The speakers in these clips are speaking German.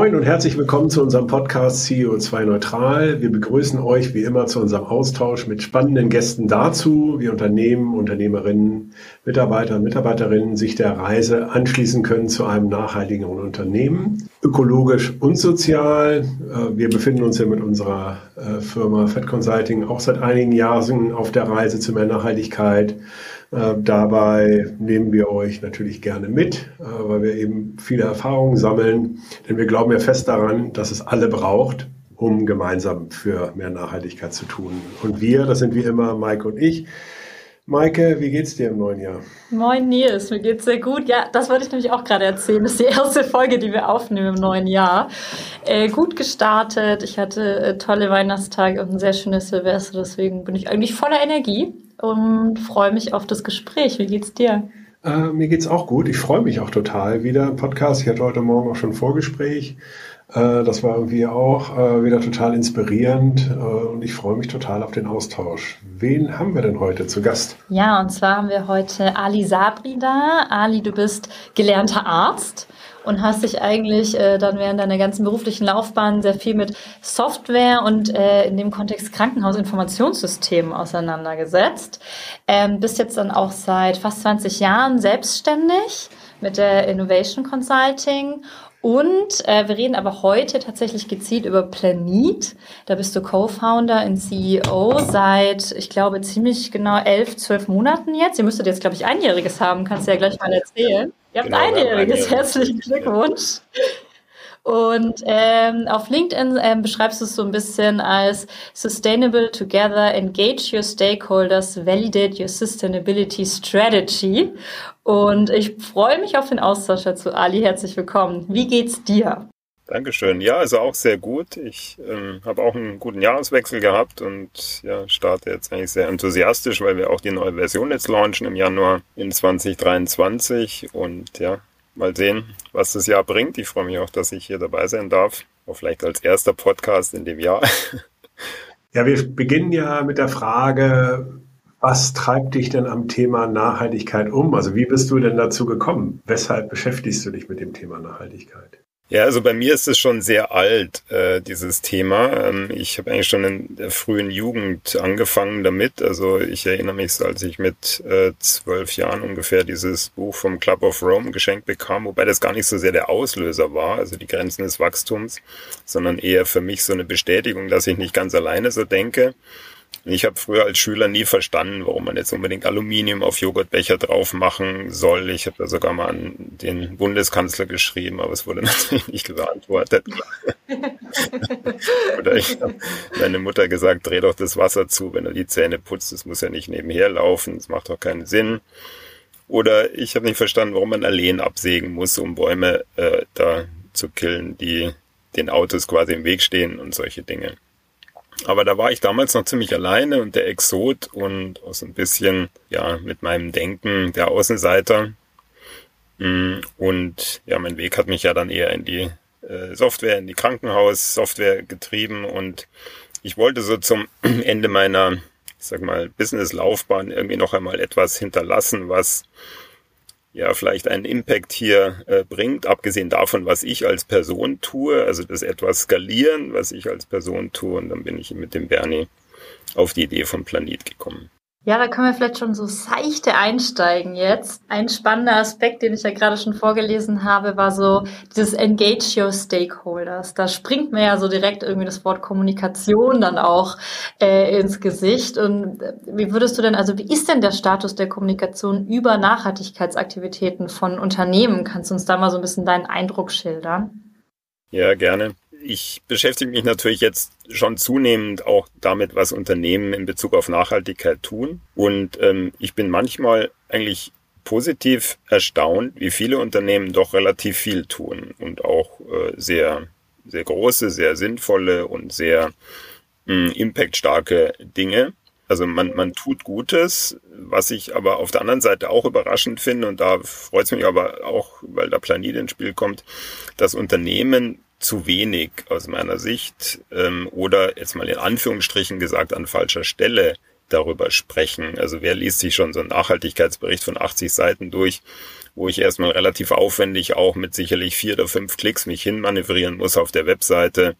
Moin und herzlich willkommen zu unserem Podcast CEO2 Neutral. Wir begrüßen euch wie immer zu unserem Austausch mit spannenden Gästen dazu, wie Unternehmen, Unternehmerinnen, Mitarbeiter und Mitarbeiterinnen sich der Reise anschließen können zu einem nachhaltigeren Unternehmen, ökologisch und sozial. Äh, wir befinden uns ja mit unserer äh, Firma Fed Consulting auch seit einigen Jahren auf der Reise zu mehr Nachhaltigkeit. Äh, dabei nehmen wir euch natürlich gerne mit, äh, weil wir eben viele Erfahrungen sammeln. Denn wir glauben ja fest daran, dass es alle braucht, um gemeinsam für mehr Nachhaltigkeit zu tun. Und wir, das sind wie immer Maike und ich. Maike, wie geht's dir im neuen Jahr? Moin Nils, mir geht's sehr gut. Ja, das wollte ich nämlich auch gerade erzählen. Das ist die erste Folge, die wir aufnehmen im neuen Jahr. Äh, gut gestartet. Ich hatte äh, tolle Weihnachtstage und ein sehr schönes Silvester. Deswegen bin ich eigentlich voller Energie und freue mich auf das Gespräch. Wie geht's dir? Äh, mir geht's auch gut. Ich freue mich auch total wieder im Podcast. Ich hatte heute Morgen auch schon ein Vorgespräch. Äh, das war irgendwie auch äh, wieder total inspirierend äh, und ich freue mich total auf den Austausch. Wen haben wir denn heute zu Gast? Ja, und zwar haben wir heute Ali Sabri da. Ali, du bist gelernter Arzt und hast dich eigentlich äh, dann während deiner ganzen beruflichen Laufbahn sehr viel mit Software und äh, in dem Kontext Krankenhausinformationssystemen auseinandergesetzt. Ähm, bist jetzt dann auch seit fast 20 Jahren selbstständig mit der Innovation Consulting und äh, wir reden aber heute tatsächlich gezielt über Planit. Da bist du Co-Founder und CEO seit, ich glaube, ziemlich genau elf, zwölf Monaten jetzt. Ihr müsstet jetzt, glaube ich, einjähriges haben. Kannst du ja gleich mal erzählen. Ihr habt genau, einjähriges. Herzlichen Glückwunsch. Und ähm, auf LinkedIn ähm, beschreibst du es so ein bisschen als Sustainable Together, Engage Your Stakeholders, Validate Your Sustainability Strategy. Und ich freue mich auf den Austausch dazu. Ali, herzlich willkommen. Wie geht's dir? Dankeschön. Ja, also auch sehr gut. Ich ähm, habe auch einen guten Jahreswechsel gehabt und ja, starte jetzt eigentlich sehr enthusiastisch, weil wir auch die neue Version jetzt launchen im Januar in 2023 und ja, mal sehen, was das Jahr bringt. Ich freue mich auch, dass ich hier dabei sein darf. Auch vielleicht als erster Podcast in dem Jahr. Ja, wir beginnen ja mit der Frage, was treibt dich denn am Thema Nachhaltigkeit um? Also wie bist du denn dazu gekommen? Weshalb beschäftigst du dich mit dem Thema Nachhaltigkeit? Ja, also bei mir ist es schon sehr alt, äh, dieses Thema. Ähm, ich habe eigentlich schon in der frühen Jugend angefangen damit. Also ich erinnere mich, als ich mit äh, zwölf Jahren ungefähr dieses Buch vom Club of Rome geschenkt bekam, wobei das gar nicht so sehr der Auslöser war, also die Grenzen des Wachstums, sondern eher für mich so eine Bestätigung, dass ich nicht ganz alleine so denke. Ich habe früher als Schüler nie verstanden, warum man jetzt unbedingt Aluminium auf Joghurtbecher drauf machen soll. Ich habe da sogar mal an den Bundeskanzler geschrieben, aber es wurde natürlich nicht beantwortet. Oder ich habe meine Mutter gesagt, dreh doch das Wasser zu, wenn du die Zähne putzt. Das muss ja nicht nebenher laufen, das macht doch keinen Sinn. Oder ich habe nicht verstanden, warum man Alleen absägen muss, um Bäume äh, da zu killen, die den Autos quasi im Weg stehen und solche Dinge. Aber da war ich damals noch ziemlich alleine und der Exot und auch so ein bisschen, ja, mit meinem Denken der Außenseiter. Mm, und ja, mein Weg hat mich ja dann eher in die äh, Software, in die Krankenhaus-Software getrieben und ich wollte so zum Ende meiner, ich sag mal, Business-Laufbahn irgendwie noch einmal etwas hinterlassen, was ja vielleicht einen Impact hier äh, bringt, abgesehen davon, was ich als Person tue, also das etwas skalieren, was ich als Person tue, und dann bin ich mit dem Bernie auf die Idee vom Planet gekommen. Ja, da können wir vielleicht schon so seichte einsteigen jetzt. Ein spannender Aspekt, den ich ja gerade schon vorgelesen habe, war so dieses Engage Your Stakeholders. Da springt mir ja so direkt irgendwie das Wort Kommunikation dann auch äh, ins Gesicht. Und äh, wie würdest du denn, also wie ist denn der Status der Kommunikation über Nachhaltigkeitsaktivitäten von Unternehmen? Kannst du uns da mal so ein bisschen deinen Eindruck schildern? Ja, gerne ich beschäftige mich natürlich jetzt schon zunehmend auch damit, was Unternehmen in Bezug auf Nachhaltigkeit tun. Und ähm, ich bin manchmal eigentlich positiv erstaunt, wie viele Unternehmen doch relativ viel tun und auch äh, sehr, sehr große, sehr sinnvolle und sehr mh, impactstarke Dinge. Also man, man tut Gutes, was ich aber auf der anderen Seite auch überraschend finde und da freut es mich aber auch, weil der Planet ins Spiel kommt, dass Unternehmen zu wenig aus meiner Sicht ähm, oder jetzt mal in Anführungsstrichen gesagt an falscher Stelle darüber sprechen. Also wer liest sich schon so einen Nachhaltigkeitsbericht von 80 Seiten durch, wo ich erstmal relativ aufwendig auch mit sicherlich vier oder fünf Klicks mich hinmanövrieren muss auf der Webseite,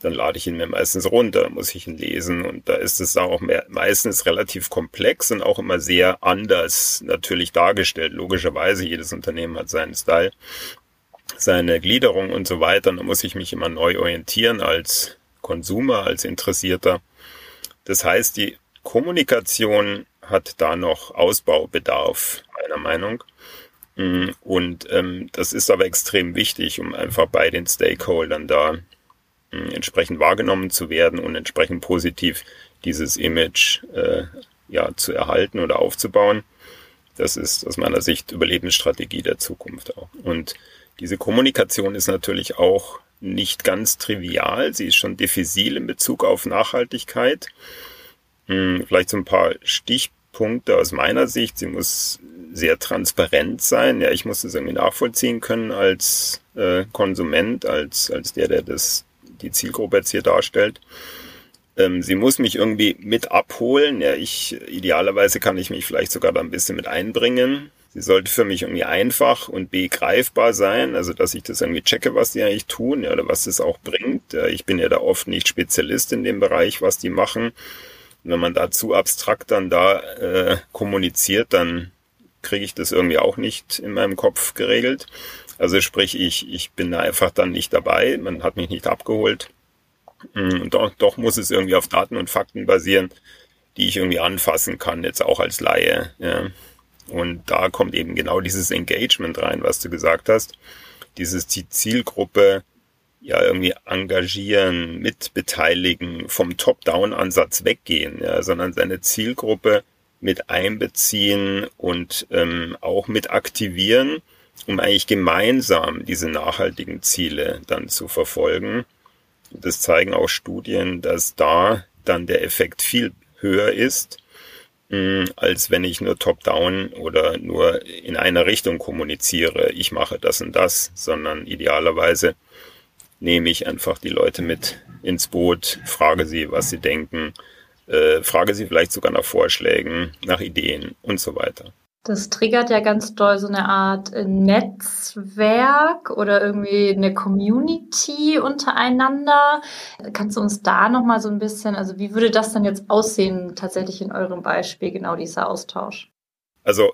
dann lade ich ihn mir meistens runter, muss ich ihn lesen und da ist es auch mehr, meistens relativ komplex und auch immer sehr anders natürlich dargestellt. Logischerweise, jedes Unternehmen hat seinen Style, seine Gliederung und so weiter. Und da muss ich mich immer neu orientieren als Konsumer, als Interessierter. Das heißt, die Kommunikation hat da noch Ausbaubedarf, meiner Meinung. Mm, und ähm, das ist aber extrem wichtig, um einfach bei den Stakeholdern da äh, entsprechend wahrgenommen zu werden und entsprechend positiv dieses Image äh, ja zu erhalten oder aufzubauen. Das ist aus meiner Sicht Überlebensstrategie der Zukunft auch. Und diese Kommunikation ist natürlich auch nicht ganz trivial. Sie ist schon diffizil in Bezug auf Nachhaltigkeit. Hm, vielleicht so ein paar Stichpunkte aus meiner Sicht. Sie muss sehr transparent sein. Ja, ich muss das irgendwie nachvollziehen können als äh, Konsument, als, als der, der das die Zielgruppe jetzt hier darstellt. Ähm, sie muss mich irgendwie mit abholen. Ja, ich, idealerweise kann ich mich vielleicht sogar da ein bisschen mit einbringen. Sie sollte für mich irgendwie einfach und begreifbar sein, also dass ich das irgendwie checke, was die eigentlich tun, ja, oder was das auch bringt. Ich bin ja da oft nicht Spezialist in dem Bereich, was die machen. Und wenn man da zu abstrakt dann da äh, kommuniziert, dann kriege ich das irgendwie auch nicht in meinem Kopf geregelt. Also sprich, ich, ich bin da einfach dann nicht dabei, man hat mich nicht abgeholt. Mm, und doch, doch muss es irgendwie auf Daten und Fakten basieren, die ich irgendwie anfassen kann, jetzt auch als Laie. Ja. Und da kommt eben genau dieses Engagement rein, was du gesagt hast. Dieses die Zielgruppe ja irgendwie engagieren, mitbeteiligen, vom Top-Down-Ansatz weggehen, ja, sondern seine Zielgruppe mit einbeziehen und ähm, auch mit aktivieren um eigentlich gemeinsam diese nachhaltigen Ziele dann zu verfolgen. Das zeigen auch Studien, dass da dann der Effekt viel höher ist, als wenn ich nur top-down oder nur in einer Richtung kommuniziere, ich mache das und das, sondern idealerweise nehme ich einfach die Leute mit ins Boot, frage sie, was sie denken, äh, frage sie vielleicht sogar nach Vorschlägen, nach Ideen und so weiter. Das triggert ja ganz doll so eine Art äh, Netzwerk oder irgendwie eine Community untereinander. Kannst du uns da nochmal so ein bisschen, also wie würde das dann jetzt aussehen, tatsächlich in eurem Beispiel, genau dieser Austausch? Also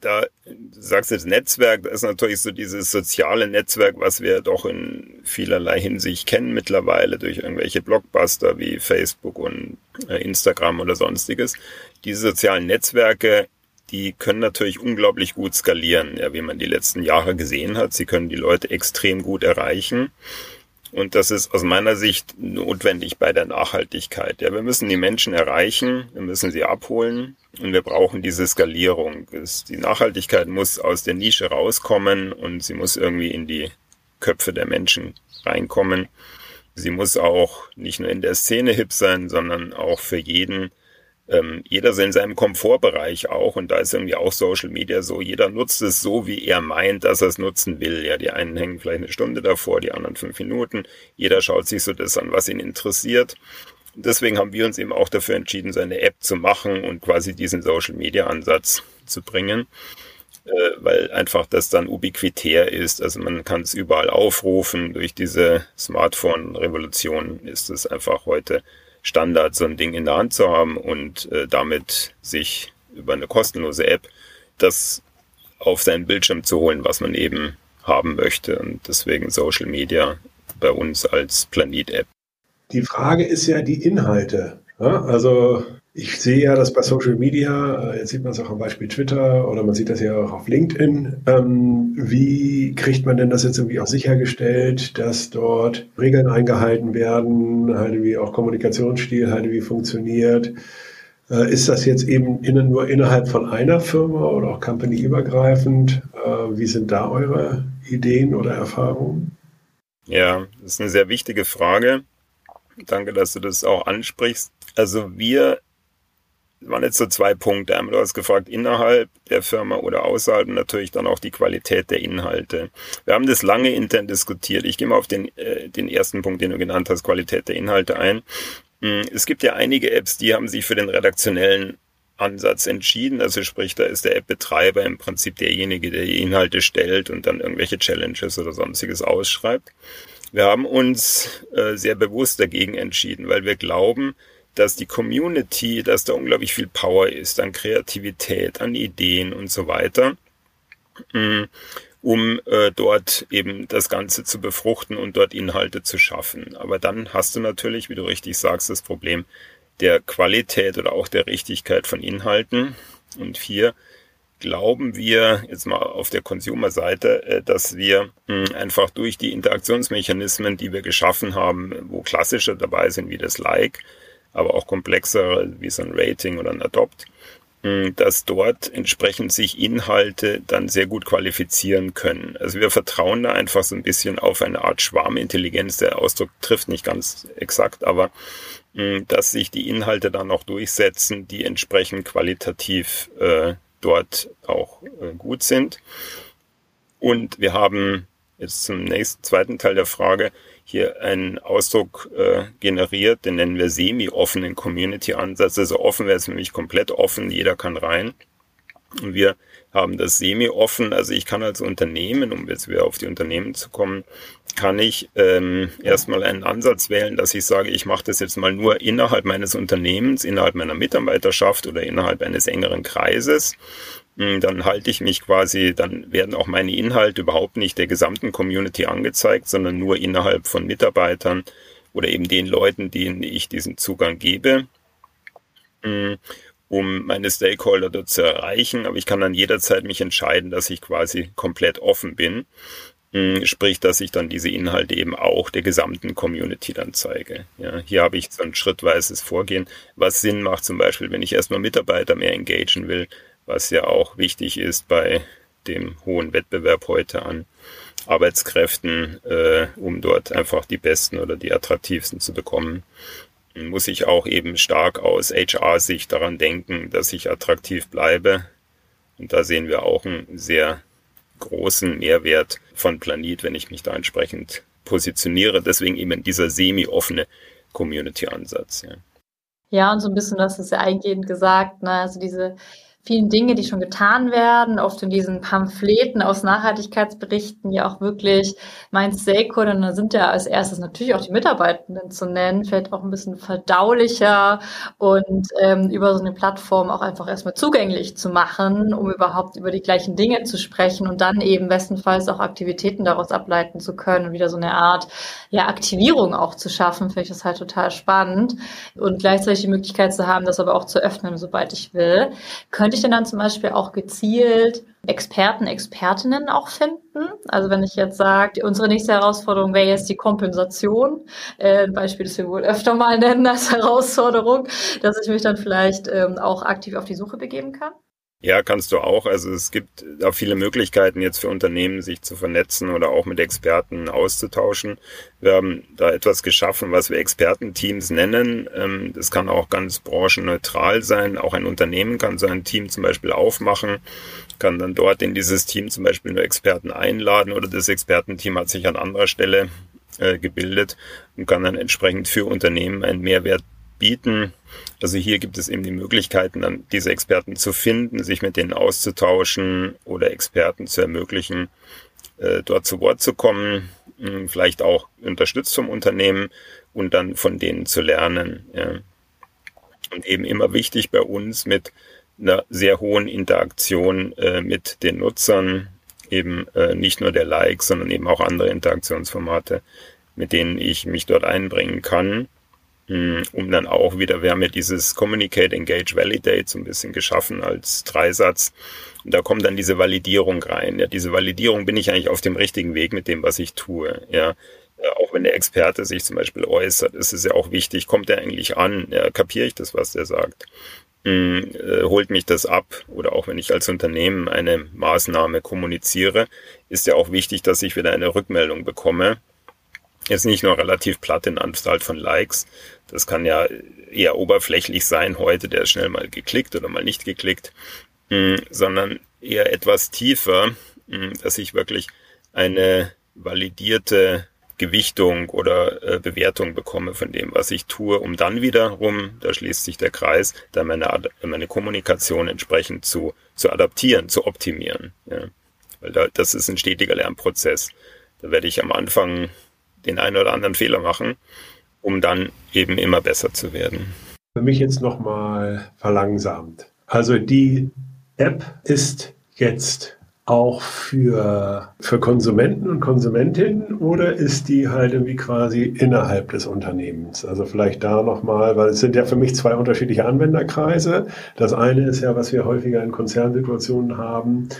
da du sagst jetzt Netzwerk, das ist natürlich so dieses soziale Netzwerk, was wir doch in vielerlei Hinsicht kennen mittlerweile durch irgendwelche Blockbuster wie Facebook und äh, Instagram oder sonstiges. Diese sozialen Netzwerke die können natürlich unglaublich gut skalieren, ja, wie man die letzten Jahre gesehen hat. Sie können die Leute extrem gut erreichen. Und das ist aus meiner Sicht notwendig bei der Nachhaltigkeit. Ja, wir müssen die Menschen erreichen, wir müssen sie abholen und wir brauchen diese Skalierung. Die Nachhaltigkeit muss aus der Nische rauskommen und sie muss irgendwie in die Köpfe der Menschen reinkommen. Sie muss auch nicht nur in der Szene hip sein, sondern auch für jeden ähm, jeder so in seinem Komfortbereich auch und da ist irgendwie auch Social Media so, jeder nutzt es so, wie er meint, dass er es nutzen will. Ja, die einen hängen vielleicht eine Stunde davor, die anderen fünf Minuten. Jeder schaut sich so das an, was ihn interessiert. Deswegen haben wir uns eben auch dafür entschieden, so eine App zu machen und quasi diesen Social Media Ansatz zu bringen, äh, weil einfach das dann ubiquitär ist. Also man kann es überall aufrufen. Durch diese Smartphone-Revolution ist es einfach heute Standard, so ein Ding in der Hand zu haben und äh, damit sich über eine kostenlose App das auf seinen Bildschirm zu holen, was man eben haben möchte. Und deswegen Social Media bei uns als Planet-App. Die Frage ist ja die Inhalte. Ja? Also ich sehe ja, dass bei Social Media, äh, jetzt sieht man es auch am Beispiel Twitter oder man sieht das ja auch auf LinkedIn, ähm, wie kriegt man denn das jetzt irgendwie auch sichergestellt, dass dort Regeln eingehalten werden, halt wie auch Kommunikationsstil, halt wie funktioniert. Äh, ist das jetzt eben innen, nur innerhalb von einer Firma oder auch companyübergreifend? Äh, wie sind da eure Ideen oder Erfahrungen? Ja, das ist eine sehr wichtige Frage. Danke, dass du das auch ansprichst. Also wir waren jetzt so zwei Punkte. Einmal du hast gefragt, innerhalb der Firma oder außerhalb und natürlich dann auch die Qualität der Inhalte. Wir haben das lange intern diskutiert. Ich gehe mal auf den, äh, den ersten Punkt, den du genannt hast, Qualität der Inhalte ein. Hm, es gibt ja einige Apps, die haben sich für den redaktionellen Ansatz entschieden. Also sprich, da ist der App-Betreiber im Prinzip derjenige, der die Inhalte stellt und dann irgendwelche Challenges oder sonstiges ausschreibt. Wir haben uns äh, sehr bewusst dagegen entschieden, weil wir glauben, dass die Community, dass da unglaublich viel Power ist an Kreativität, an Ideen und so weiter, mm, um äh, dort eben das Ganze zu befruchten und dort Inhalte zu schaffen. Aber dann hast du natürlich, wie du richtig sagst, das Problem der Qualität oder auch der Richtigkeit von Inhalten. Und hier glauben wir jetzt mal auf der Consumer-Seite, äh, dass wir hm, einfach durch die Interaktionsmechanismen, die wir geschaffen haben, wo klassische dabei sind wie das Like, aber auch komplexere wie so ein Rating oder ein Adopt, hm, dass dort entsprechend sich Inhalte dann sehr gut qualifizieren können. Also wir vertrauen da einfach so ein bisschen auf eine Art Schwarmintelligenz. Der Ausdruck trifft nicht ganz exakt, aber hm, dass sich die Inhalte dann auch durchsetzen, die entsprechend qualitativ äh, dort auch äh, gut sind. Und wir haben jetzt zum nächsten zweiten Teil der Frage hier einen Ausdruck äh, generiert, den nennen wir semi-offenen Community-Ansatz. Also offen wäre es nämlich komplett offen, jeder kann rein. Und wir haben das semi-offen, also ich kann als Unternehmen, um jetzt wieder auf die Unternehmen zu kommen, kann ich ähm, erstmal einen Ansatz wählen, dass ich sage, ich mache das jetzt mal nur innerhalb meines Unternehmens, innerhalb meiner Mitarbeiterschaft oder innerhalb eines engeren Kreises. Hm, dann halte ich mich quasi, dann werden auch meine Inhalte überhaupt nicht der gesamten Community angezeigt, sondern nur innerhalb von Mitarbeitern oder eben den Leuten, denen ich diesen Zugang gebe, hm, um meine Stakeholder dort zu erreichen. Aber ich kann dann jederzeit mich entscheiden, dass ich quasi komplett offen bin. Hm, sprich, dass ich dann diese Inhalte eben auch der gesamten Community dann zeige. Ja, hier habe ich so ein schrittweises Vorgehen, was Sinn macht, zum Beispiel, wenn ich erstmal Mitarbeiter mehr engagen will, was ja auch wichtig ist bei dem hohen Wettbewerb heute an Arbeitskräften, äh, um dort einfach die besten oder die attraktivsten zu bekommen, muss ich auch eben stark aus HR-Sicht daran denken, dass ich attraktiv bleibe. Und da sehen wir auch einen sehr großen Mehrwert von Planet, wenn ich mich da entsprechend positioniere. Deswegen eben dieser semi-offene Community-Ansatz. Ja. ja, und so ein bisschen, das ist ja eingehend gesagt, ne? also diese vielen Dinge, die schon getan werden, oft in diesen Pamphleten aus Nachhaltigkeitsberichten ja auch wirklich mein Stakeholder, und da sind ja als erstes natürlich auch die Mitarbeitenden zu nennen, vielleicht auch ein bisschen verdaulicher und ähm, über so eine Plattform auch einfach erstmal zugänglich zu machen, um überhaupt über die gleichen Dinge zu sprechen und dann eben bestenfalls auch Aktivitäten daraus ableiten zu können und wieder so eine Art ja, Aktivierung auch zu schaffen, finde ich das halt total spannend und gleichzeitig die Möglichkeit zu haben, das aber auch zu öffnen, sobald ich will. Könnte ich denn dann zum Beispiel auch gezielt Experten, Expertinnen auch finden? Also wenn ich jetzt sage, unsere nächste Herausforderung wäre jetzt die Kompensation, äh, ein Beispiel, das wir wohl öfter mal nennen als Herausforderung, dass ich mich dann vielleicht ähm, auch aktiv auf die Suche begeben kann? Ja, kannst du auch. Also es gibt da viele Möglichkeiten jetzt für Unternehmen, sich zu vernetzen oder auch mit Experten auszutauschen. Wir haben da etwas geschaffen, was wir Expertenteams nennen. Ähm, das kann auch ganz branchenneutral sein. Auch ein Unternehmen kann so ein Team zum Beispiel aufmachen, kann dann dort in dieses Team zum Beispiel nur Experten einladen oder das Expertenteam hat sich an anderer Stelle äh, gebildet und kann dann entsprechend für Unternehmen einen Mehrwert bieten. Also hier gibt es eben die Möglichkeiten, dann diese Experten zu finden, sich mit denen auszutauschen oder Experten zu ermöglichen, äh, dort zu Wort zu kommen, hm, vielleicht auch unterstützt vom Unternehmen und dann von denen zu lernen. Und eben immer wichtig bei uns mit einer sehr hohen Interaktion äh, mit den Nutzern, eben äh, nicht nur der Likes, sondern eben auch andere Interaktionsformate, mit denen ich mich dort einbringen kann um dann auch wieder, wir haben ja dieses Communicate, Engage, Validate so ein bisschen geschaffen als Dreisatz. Und da kommt dann diese Validierung rein. Ja, diese Validierung bin ich eigentlich auf dem richtigen Weg mit dem, was ich tue. Ja, auch wenn der Experte sich zum Beispiel äußert, ist es ja auch wichtig, kommt er eigentlich an? Ja, kapiere ich das, was der sagt? Hm, äh, holt mich das ab? Oder auch wenn ich als Unternehmen eine Maßnahme kommuniziere, ist ja auch wichtig, dass ich wieder eine Rückmeldung bekomme jetzt nicht nur relativ platt in Anstalt von Likes. Das kann ja eher oberflächlich sein heute, der ist schnell mal geklickt oder mal nicht geklickt, mm, sondern eher etwas tiefer, mm, dass ich wirklich eine validierte Gewichtung oder äh, Bewertung bekomme von dem, was ich tue, um dann wiederum, da schließt sich der Kreis, dann meine, meine Kommunikation entsprechend zu, zu adaptieren, zu optimieren. Ja. Weil da, das ist ein stetiger Lernprozess. Da werde ich am Anfang den einen oder anderen Fehler machen, um dann eben immer besser zu werden. Für mich jetzt nochmal verlangsamt. Also die App ist jetzt auch für, für Konsumenten und Konsumentinnen oder ist die halt irgendwie quasi innerhalb des Unternehmens? Also vielleicht da nochmal, weil es sind ja für mich zwei unterschiedliche Anwenderkreise. Das eine ist ja, was wir häufiger in Konzernsituationen haben,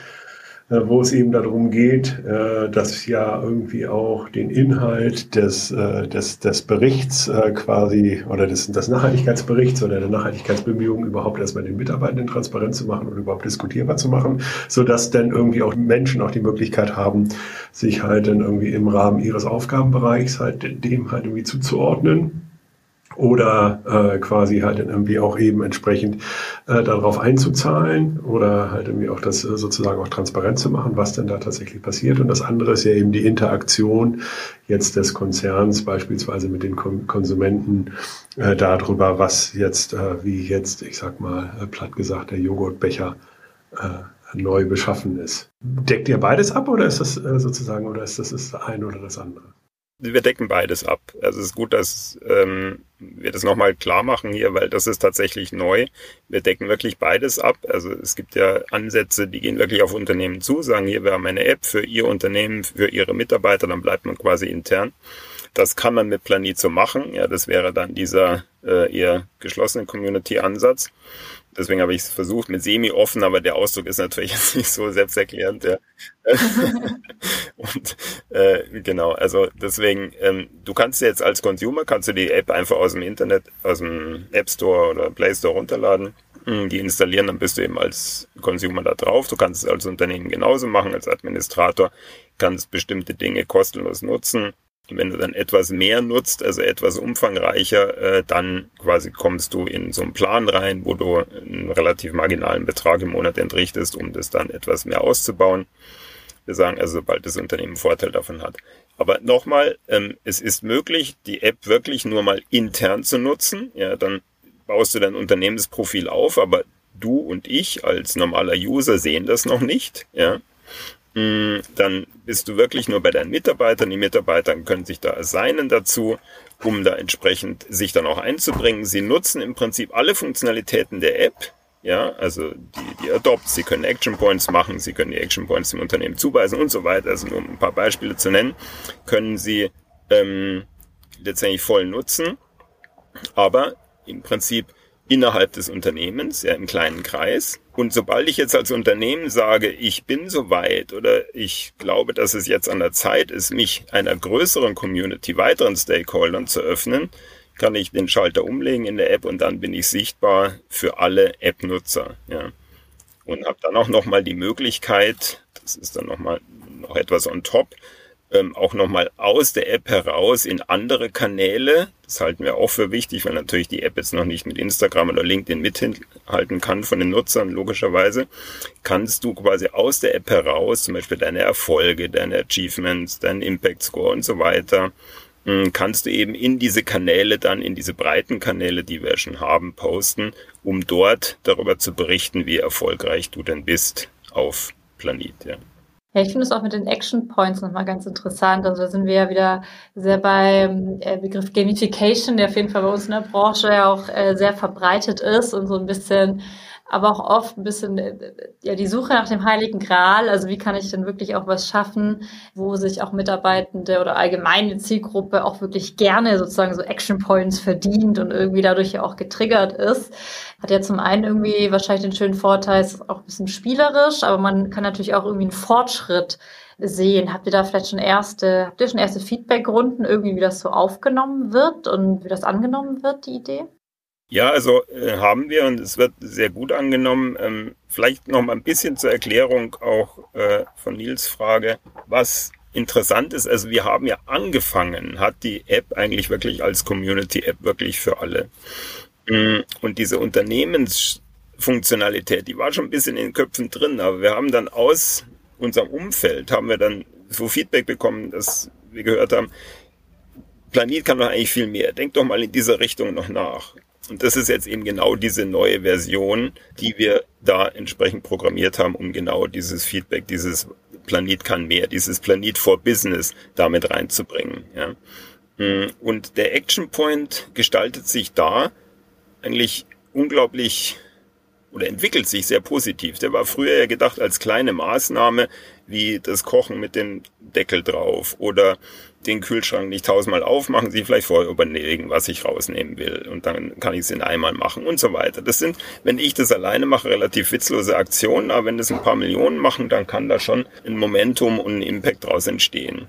wo es eben darum geht, äh, dass ja irgendwie auch den Inhalt des, äh, des, des Berichts quasi oder des, des Nachhaltigkeitsberichts oder der Nachhaltigkeitsbemühungen überhaupt erstmal den Mitarbeitenden transparent zu machen und überhaupt diskutierbar zu machen, sodass dann irgendwie auch Menschen auch die Möglichkeit haben, sich halt dann irgendwie im Rahmen ihres Aufgabenbereichs halt dem halt irgendwie zuzuordnen oder äh, quasi halt irgendwie auch eben entsprechend äh, darauf einzuzahlen oder halt irgendwie auch das äh, sozusagen auch transparent zu machen, was denn da tatsächlich passiert. Und das andere ist ja eben die Interaktion jetzt des Konzerns beispielsweise mit den Konsumenten äh, darüber, was jetzt, äh, wie jetzt, ich sag mal, äh, platt gesagt, der Joghurtbecher äh, neu beschaffen ist. Deckt ihr beides ab oder ist das äh, sozusagen, oder ist das das eine oder das andere? Wir decken beides ab. Also es ist gut, dass ähm, wir das nochmal klar machen hier, weil das ist tatsächlich neu. Wir decken wirklich beides ab. Also es gibt ja Ansätze, die gehen wirklich auf Unternehmen zu, sagen hier, wir haben eine App für Ihr Unternehmen, für Ihre Mitarbeiter, dann bleibt man quasi intern. Das kann man mit Planit so machen. Ja, das wäre dann dieser äh, eher geschlossene Community-Ansatz. Deswegen habe ich es versucht mit semi-offen, aber der Ausdruck ist natürlich jetzt nicht so selbsterklärend. Ja. und äh, genau, also deswegen, ähm, du kannst jetzt als Consumer, kannst du die App einfach aus dem Internet, aus dem App Store oder Play Store runterladen, hm, die installieren, dann bist du eben als Consumer da drauf. Du kannst es als Unternehmen genauso machen, als Administrator, kannst bestimmte Dinge kostenlos nutzen wenn du dann etwas mehr nutzt, also etwas umfangreicher, äh, dann quasi kommst du in so einen Plan rein, wo du einen relativ marginalen Betrag im Monat entrichtest, um das dann etwas mehr auszubauen. Wir sagen also, sobald das Unternehmen Vorteil davon hat. Aber nochmal, ähm, es ist möglich, die App wirklich nur mal intern zu nutzen. Ja, dann baust du dein Unternehmensprofil auf, aber du und ich als normaler User sehen das noch nicht. Ja, Mm, dann bist du wirklich nur bei deinen Mitarbeitern. Die Mitarbeiter können sich da assignen dazu, um da entsprechend sich dann auch einzubringen. Sie nutzen im Prinzip alle Funktionalitäten der App. Ja, also die, die Adopts, sie können Action Points machen, sie können die Action Points dem Unternehmen zuweisen und so weiter. Also nur um ein paar Beispiele zu nennen, können sie ähm, letztendlich voll nutzen. Aber im Prinzip innerhalb des Unternehmens, ja im kleinen Kreis. Und sobald ich jetzt als Unternehmen sage, ich bin soweit oder ich glaube, dass es jetzt an der Zeit ist, mich einer größeren Community, weiteren Stakeholdern zu öffnen, kann ich den Schalter umlegen in der App und dann bin ich sichtbar für alle App-Nutzer. Ja. Und habe dann auch nochmal die Möglichkeit, das ist dann nochmal noch etwas on top, ähm, auch nochmal aus der App heraus in andere Kanäle. Das halten wir auch für wichtig, weil natürlich die App jetzt noch nicht mit Instagram oder LinkedIn mithalten kann von den Nutzern, logischerweise. Kannst du quasi aus der App heraus, zum Beispiel deine Erfolge, deine Achievements, deinen Impact Score und so weiter, kannst du eben in diese Kanäle dann, in diese breiten Kanäle, die wir schon haben, posten, um dort darüber zu berichten, wie erfolgreich du denn bist auf Planet. Ja. Ja, ich finde es auch mit den Action Points nochmal ganz interessant. Also da sind wir ja wieder sehr beim äh, Begriff Gamification, der auf jeden Fall bei uns in der Branche ja auch äh, sehr verbreitet ist und so ein bisschen aber auch oft ein bisschen äh, ja die Suche nach dem heiligen Gral. Also wie kann ich denn wirklich auch was schaffen, wo sich auch Mitarbeitende oder allgemeine Zielgruppe auch wirklich gerne sozusagen so Action Points verdient und irgendwie dadurch ja auch getriggert ist. Hat ja zum einen irgendwie wahrscheinlich den schönen Vorteil, ist auch ein bisschen spielerisch, aber man kann natürlich auch irgendwie einen Fortschritt sehen. Habt ihr da vielleicht schon erste, habt ihr schon erste Feedbackrunden irgendwie, wie das so aufgenommen wird und wie das angenommen wird, die Idee? Ja, also äh, haben wir und es wird sehr gut angenommen. Ähm, vielleicht noch mal ein bisschen zur Erklärung auch äh, von Nils Frage, was interessant ist. Also wir haben ja angefangen, hat die App eigentlich wirklich als Community-App wirklich für alle. Mm, und diese Unternehmensfunktionalität, die war schon ein bisschen in den Köpfen drin, aber wir haben dann aus unserem Umfeld, haben wir dann so Feedback bekommen, dass wir gehört haben, Planet kann doch eigentlich viel mehr. Denk doch mal in dieser Richtung noch nach. Und das ist jetzt eben genau diese neue Version, die wir da entsprechend programmiert haben, um genau dieses Feedback, dieses Planet kann mehr, dieses Planet for Business damit reinzubringen. Ja. Mm, und der Action Point gestaltet sich da eigentlich unglaublich oder entwickelt sich sehr positiv. Der war früher ja gedacht als kleine Maßnahme, wie das Kochen mit dem Deckel drauf oder den Kühlschrank nicht tausendmal aufmachen, sie vielleicht vorher überlegen, was ich rausnehmen will und dann kann ich es in einmal machen und so weiter. Das sind, wenn ich das alleine mache, relativ witzlose Aktionen, aber wenn das ein paar Millionen machen, dann kann da schon ein Momentum und ein Impact draus entstehen.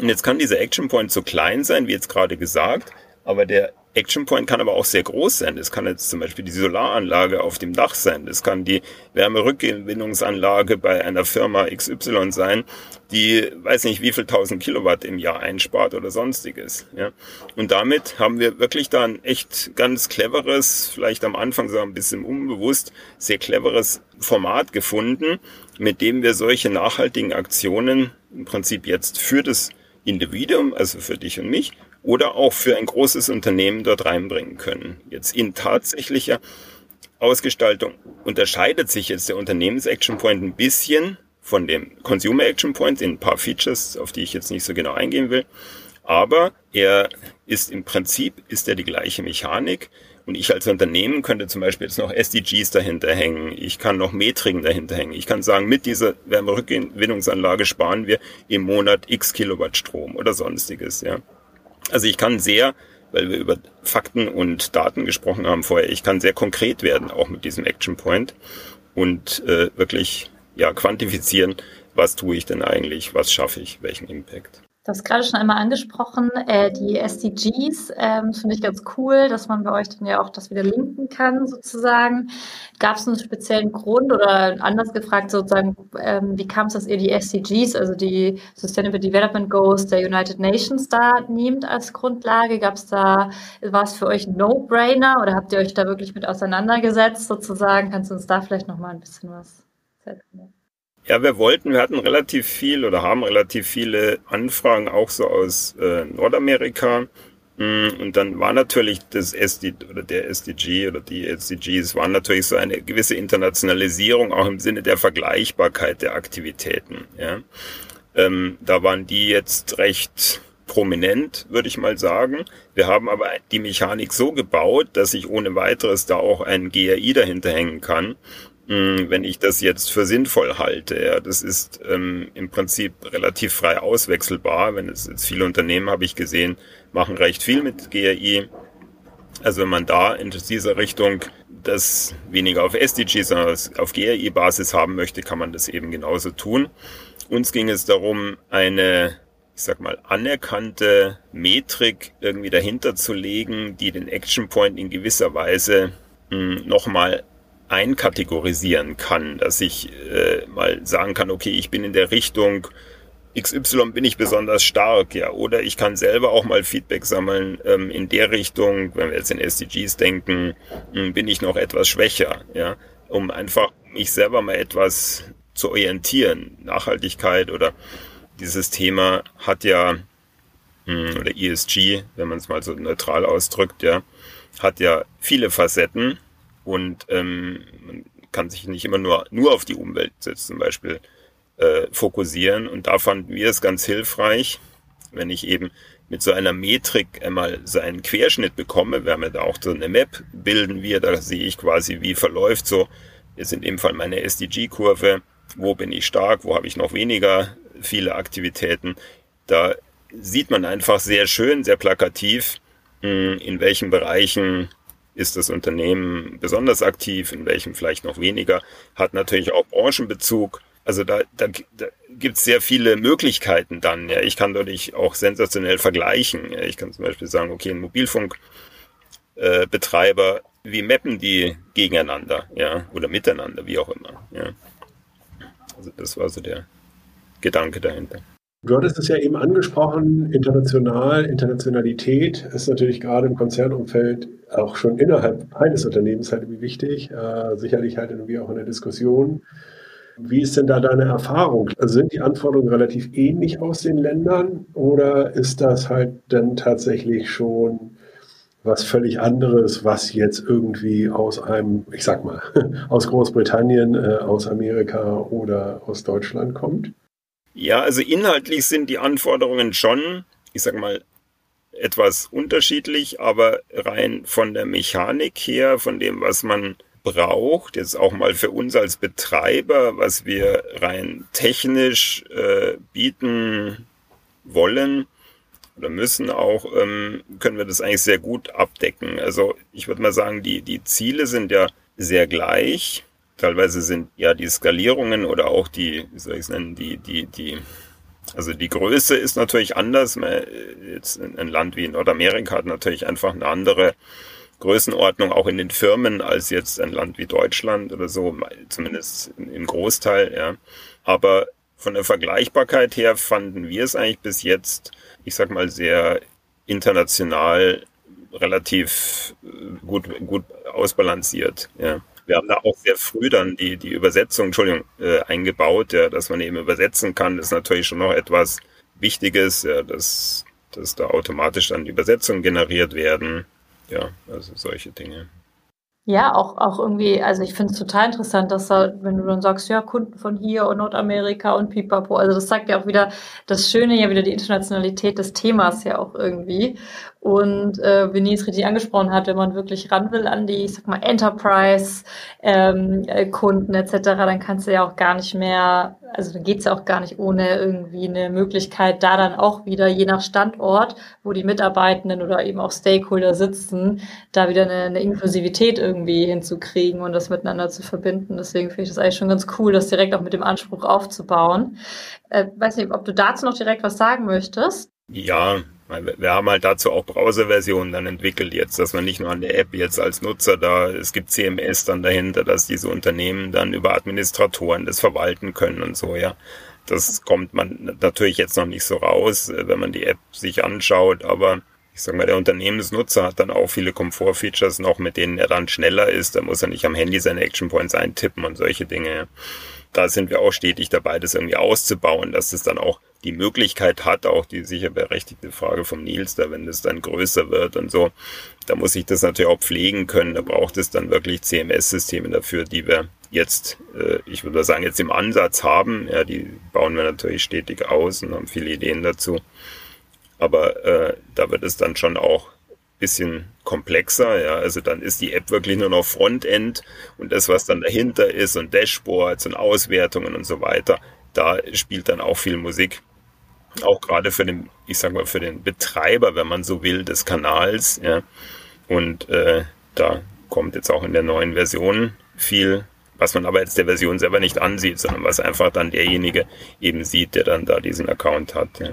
Und jetzt kann dieser Action Point so klein sein, wie jetzt gerade gesagt, aber der Action Point kann aber auch sehr groß sein. Das kann jetzt zum Beispiel die Solaranlage auf dem Dach sein. Das kann die Wärmerückgewinnungsanlage bei einer Firma XY sein, die weiß nicht wie viel tausend Kilowatt im Jahr einspart oder sonstiges. Ja. Und damit haben wir wirklich da ein echt ganz cleveres, vielleicht am Anfang so ein bisschen unbewusst, sehr cleveres Format gefunden, mit dem wir solche nachhaltigen Aktionen im Prinzip jetzt für das Individuum, also für dich und mich, oder auch für ein großes Unternehmen dort reinbringen können. Jetzt in tatsächlicher Ausgestaltung unterscheidet sich jetzt der Unternehmens-Action Point ein bisschen von dem Consumer Action Point in ein paar Features, auf die ich jetzt nicht so genau eingehen will. Aber er ist im Prinzip, ist er die gleiche Mechanik. Und ich als Unternehmen könnte zum Beispiel jetzt noch SDGs dahinter hängen. Ich kann noch Metriken dahinter hängen. Ich kann sagen, mit dieser Wärmerückgewinnungsanlage sparen wir im Monat x Kilowatt Strom oder sonstiges, ja. Also ich kann sehr, weil wir über Fakten und Daten gesprochen haben vorher, ich kann sehr konkret werden, auch mit diesem Action Point und äh, wirklich ja quantifizieren, was tue ich denn eigentlich, was schaffe ich, welchen Impact. Du hast gerade schon einmal angesprochen, äh, die SDGs, ähm, finde ich ganz cool, dass man bei euch dann ja auch das wieder linken kann, sozusagen. Gab es einen speziellen Grund oder anders gefragt, sozusagen, ähm, wie kam es, dass ihr die SDGs, also die Sustainable Development Goals der United Nations da nehmt als Grundlage? Gab es da, war es für euch ein No-Brainer oder habt ihr euch da wirklich mit auseinandergesetzt, sozusagen? Kannst du uns da vielleicht nochmal ein bisschen was erzählen? Ja, wir wollten, wir hatten relativ viel oder haben relativ viele Anfragen auch so aus äh, Nordamerika. Mm, und dann war natürlich das SD oder der SDG oder die SDGs waren natürlich so eine gewisse Internationalisierung auch im Sinne der Vergleichbarkeit der Aktivitäten. Ja. Ähm, da waren die jetzt recht prominent, würde ich mal sagen. Wir haben aber die Mechanik so gebaut, dass ich ohne weiteres da auch ein GRI dahinter hängen kann wenn ich das jetzt für sinnvoll halte. Ja, das ist ähm, im Prinzip relativ frei auswechselbar. Wenn es jetzt viele Unternehmen, habe ich gesehen, machen recht viel mit GRI. Also wenn man da in dieser Richtung das weniger auf SDG, sondern auf GRI-Basis haben möchte, kann man das eben genauso tun. Uns ging es darum, eine, ich sag mal, anerkannte Metrik irgendwie dahinter zu legen, die den Action Point in gewisser Weise hm, nochmal einkategorisieren kann, dass ich äh, mal sagen kann, okay, ich bin in der Richtung XY bin ich besonders stark, ja, oder ich kann selber auch mal Feedback sammeln ähm, in der Richtung, wenn wir jetzt in SDGs denken, mh, hm, bin ich noch etwas schwächer, ja, um einfach mich selber mal etwas zu orientieren. Nachhaltigkeit oder dieses Thema hat ja mh, hm, oder ESG, wenn man es mal so neutral ausdrückt, ja, hat ja viele Facetten und ähm, man kann sich nicht immer nur, nur auf die Umwelt jetzt zum Beispiel äh, fokussieren. Und da fanden wir es ganz hilfreich, wenn ich eben mit so einer Metrik einmal so einen Querschnitt bekomme. Wir haben ja da auch so eine Map, bilden wir, da sehe ich quasi, wie verläuft so, jetzt in dem Fall meine SDG-Kurve, wo bin ich stark, wo habe ich noch weniger viele Aktivitäten. Da sieht man einfach sehr schön, sehr plakativ, in welchen Bereichen ist das Unternehmen besonders aktiv, in welchem vielleicht noch weniger, hat natürlich auch Branchenbezug. Also da, da, da gibt es sehr viele Möglichkeiten dann. Ja, ich kann dadurch auch sensationell vergleichen. Ich kann zum Beispiel sagen, okay, ein Mobilfunkbetreiber, äh, wie mappen die gegeneinander, ja, oder miteinander, wie auch immer. Ja. Also das war so der Gedanke dahinter. Du hattest es ja eben angesprochen, international, Internationalität ist natürlich gerade im Konzernumfeld auch schon innerhalb eines Unternehmens halt irgendwie wichtig, äh, sicherlich halt irgendwie auch in der Diskussion. Wie ist denn da deine Erfahrung? Also sind die Anforderungen relativ ähnlich aus den Ländern oder ist das halt dann tatsächlich schon was völlig anderes, was jetzt irgendwie aus einem, ich sag mal, aus Großbritannien, äh, aus Amerika oder aus Deutschland kommt? Ja, also inhaltlich sind die Anforderungen schon, ich sag mal, etwas unterschiedlich, aber rein von der Mechanik her, von dem, was man braucht, jetzt auch mal für uns als Betreiber, was wir rein technisch äh, bieten wollen oder müssen auch, ähm, können wir das eigentlich sehr gut abdecken. Also ich würde mal sagen, die, die Ziele sind ja sehr gleich. Teilweise sind ja die Skalierungen oder auch die, wie soll ich es nennen, die, die, die also die Größe ist natürlich anders. Jetzt ein Land wie Nordamerika hat natürlich einfach eine andere Größenordnung auch in den Firmen als jetzt ein Land wie Deutschland oder so, zumindest im Großteil, ja. Aber von der Vergleichbarkeit her fanden wir es eigentlich bis jetzt, ich sag mal, sehr international relativ gut, gut ausbalanciert, ja. Wir haben da auch sehr früh dann die, die Übersetzung, Entschuldigung, äh, eingebaut, ja, dass man eben übersetzen kann, ist natürlich schon noch etwas Wichtiges, ja, dass, dass da automatisch dann Übersetzungen generiert werden. Ja, also solche Dinge. Ja, auch, auch irgendwie, also ich finde es total interessant, dass da, wenn du dann sagst, ja, Kunden von hier und Nordamerika und Pipapo, also das sagt ja auch wieder das Schöne, ja wieder die Internationalität des Themas ja auch irgendwie. Und äh, Nils richtig angesprochen hat, wenn man wirklich ran will an die, ich sag mal, Enterprise-Kunden ähm, etc., dann kannst du ja auch gar nicht mehr, also dann geht's ja auch gar nicht ohne irgendwie eine Möglichkeit, da dann auch wieder, je nach Standort, wo die Mitarbeitenden oder eben auch Stakeholder sitzen, da wieder eine, eine Inklusivität irgendwie hinzukriegen und das miteinander zu verbinden. Deswegen finde ich das eigentlich schon ganz cool, das direkt auch mit dem Anspruch aufzubauen. Äh, weiß nicht, ob du dazu noch direkt was sagen möchtest. Ja, wir haben halt dazu auch Browserversionen dann entwickelt jetzt, dass man nicht nur an der App jetzt als Nutzer da, es gibt CMS dann dahinter, dass diese Unternehmen dann über Administratoren das verwalten können und so, ja. Das kommt man natürlich jetzt noch nicht so raus, wenn man die App sich anschaut, aber ich sag mal, der Unternehmensnutzer hat dann auch viele Komfortfeatures noch, mit denen er dann schneller ist. Da muss er nicht am Handy seine Action Points eintippen und solche Dinge. Da sind wir auch stetig dabei, das irgendwie auszubauen, dass es dann auch die Möglichkeit hat, auch die sicher berechtigte Frage vom Nils, da wenn es dann größer wird und so, da muss ich das natürlich auch pflegen können. Da braucht es dann wirklich CMS-Systeme dafür, die wir jetzt, äh, ich würde sagen, jetzt im Ansatz haben. Ja, die bauen wir natürlich stetig aus und haben viele Ideen dazu. Aber äh, da wird es dann schon auch bisschen komplexer, ja, also dann ist die App wirklich nur noch Frontend und das, was dann dahinter ist und Dashboards und Auswertungen und so weiter, da spielt dann auch viel Musik auch gerade für den, ich sag mal, für den Betreiber, wenn man so will, des Kanals. Ja. Und äh, da kommt jetzt auch in der neuen Version viel, was man aber jetzt der Version selber nicht ansieht, sondern was einfach dann derjenige eben sieht, der dann da diesen Account hat. Ja.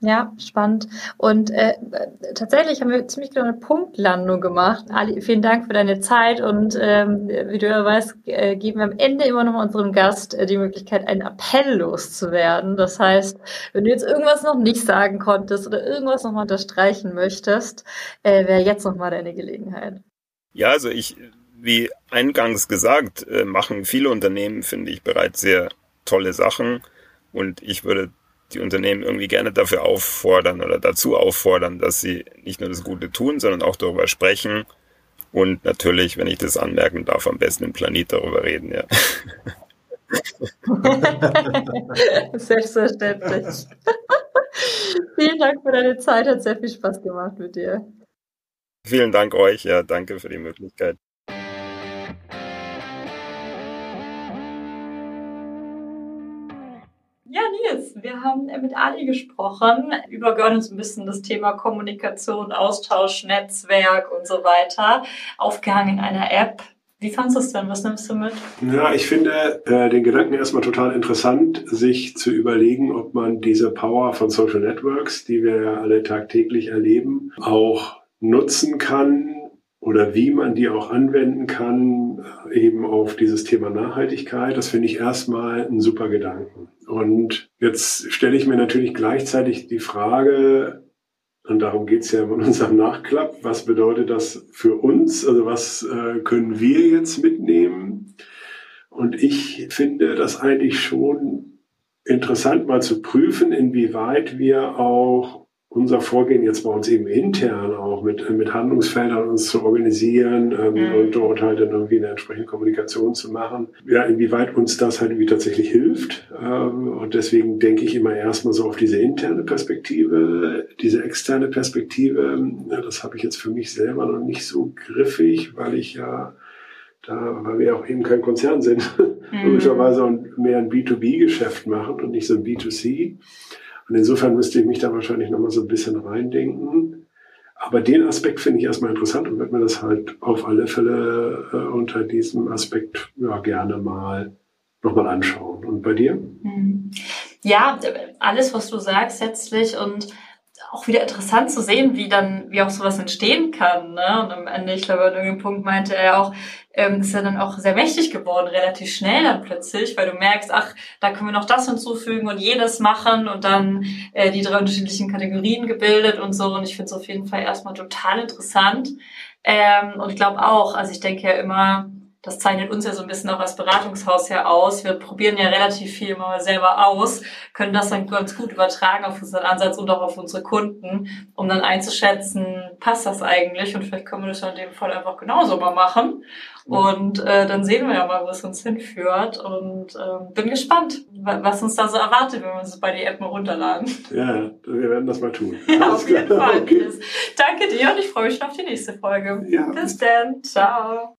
Ja, spannend. Und äh, tatsächlich haben wir ziemlich genau eine Punktlandung gemacht. Ali, vielen Dank für deine Zeit und ähm, wie du ja weißt, äh, geben wir am Ende immer noch unserem Gast äh, die Möglichkeit, einen Appell loszuwerden. Das heißt, wenn du jetzt irgendwas noch nicht sagen konntest oder irgendwas noch mal unterstreichen möchtest, äh, wäre jetzt noch mal deine Gelegenheit. Ja, also ich, wie eingangs gesagt, äh, machen viele Unternehmen, finde ich, bereits sehr tolle Sachen. Und ich würde die Unternehmen irgendwie gerne dafür auffordern oder dazu auffordern, dass sie nicht nur das Gute tun, sondern auch darüber sprechen. Und natürlich, wenn ich das anmerken darf, am besten im Planet darüber reden, ja. Selbstverständlich. Vielen Dank für deine Zeit, hat sehr viel Spaß gemacht mit dir. Vielen Dank euch, ja, danke für die Möglichkeit. Haben mit Ali gesprochen über Governance ein bisschen das Thema Kommunikation, Austausch, Netzwerk und so weiter, aufgehangen in einer App. Wie fandest du es denn? Was nimmst du mit? Ja, ich finde äh, den Gedanken erstmal total interessant, sich zu überlegen, ob man diese Power von Social Networks, die wir ja alle tagtäglich erleben, auch nutzen kann, oder wie man die auch anwenden kann, äh, eben auf dieses Thema Nachhaltigkeit, das finde ich erstmal ein super Gedanken. Und jetzt stelle ich mir natürlich gleichzeitig die Frage, und darum geht's ja in unserem Nachklapp, was bedeutet das für uns? Also was äh, können wir jetzt mitnehmen? Und ich finde das eigentlich schon interessant, mal zu prüfen, inwieweit wir auch unser Vorgehen jetzt bei uns eben intern auch mit, mit Handlungsfeldern uns zu organisieren ähm, mhm. und dort halt dann irgendwie eine entsprechende Kommunikation zu machen. Ja, inwieweit uns das halt irgendwie tatsächlich hilft. Ähm, und deswegen denke ich immer erstmal so auf diese interne Perspektive, diese externe Perspektive. Ja, das habe ich jetzt für mich selber noch nicht so griffig, weil ich ja da, weil wir auch eben kein Konzern sind, mhm. logischerweise und mehr ein B2B-Geschäft machen und nicht so ein B2C. Und insofern müsste ich mich da wahrscheinlich nochmal so ein bisschen reindenken. Aber den Aspekt finde ich erstmal interessant und würde mir das halt auf alle Fälle äh, unter diesem Aspekt ja gerne mal nochmal anschauen. Und bei dir? Mhm. Ja, alles, was du sagst letztlich und auch wieder interessant zu sehen, wie dann, wie auch sowas entstehen kann. Ne? Und am Ende, ich glaube, an irgendeinem Punkt meinte er auch, ähm, ist er dann auch sehr mächtig geworden, relativ schnell dann plötzlich, weil du merkst, ach, da können wir noch das hinzufügen und jenes machen und dann äh, die drei unterschiedlichen Kategorien gebildet und so. Und ich finde es auf jeden Fall erstmal total interessant. Ähm, und ich glaube auch, also ich denke ja immer, das zeichnet uns ja so ein bisschen auch als Beratungshaus her aus. Wir probieren ja relativ viel immer selber aus, können das dann ganz gut übertragen auf unseren Ansatz und auch auf unsere Kunden, um dann einzuschätzen, passt das eigentlich und vielleicht können wir das in dem Fall einfach genauso mal machen. Und äh, dann sehen wir ja mal, wo es uns hinführt und äh, bin gespannt, was uns da so erwartet, wenn wir uns bei die App mal runterladen. Ja, wir werden das mal tun. Ja, auf jeden Fall. Okay. Danke dir und ich freue mich schon auf die nächste Folge. Ja. Bis dann. Ciao.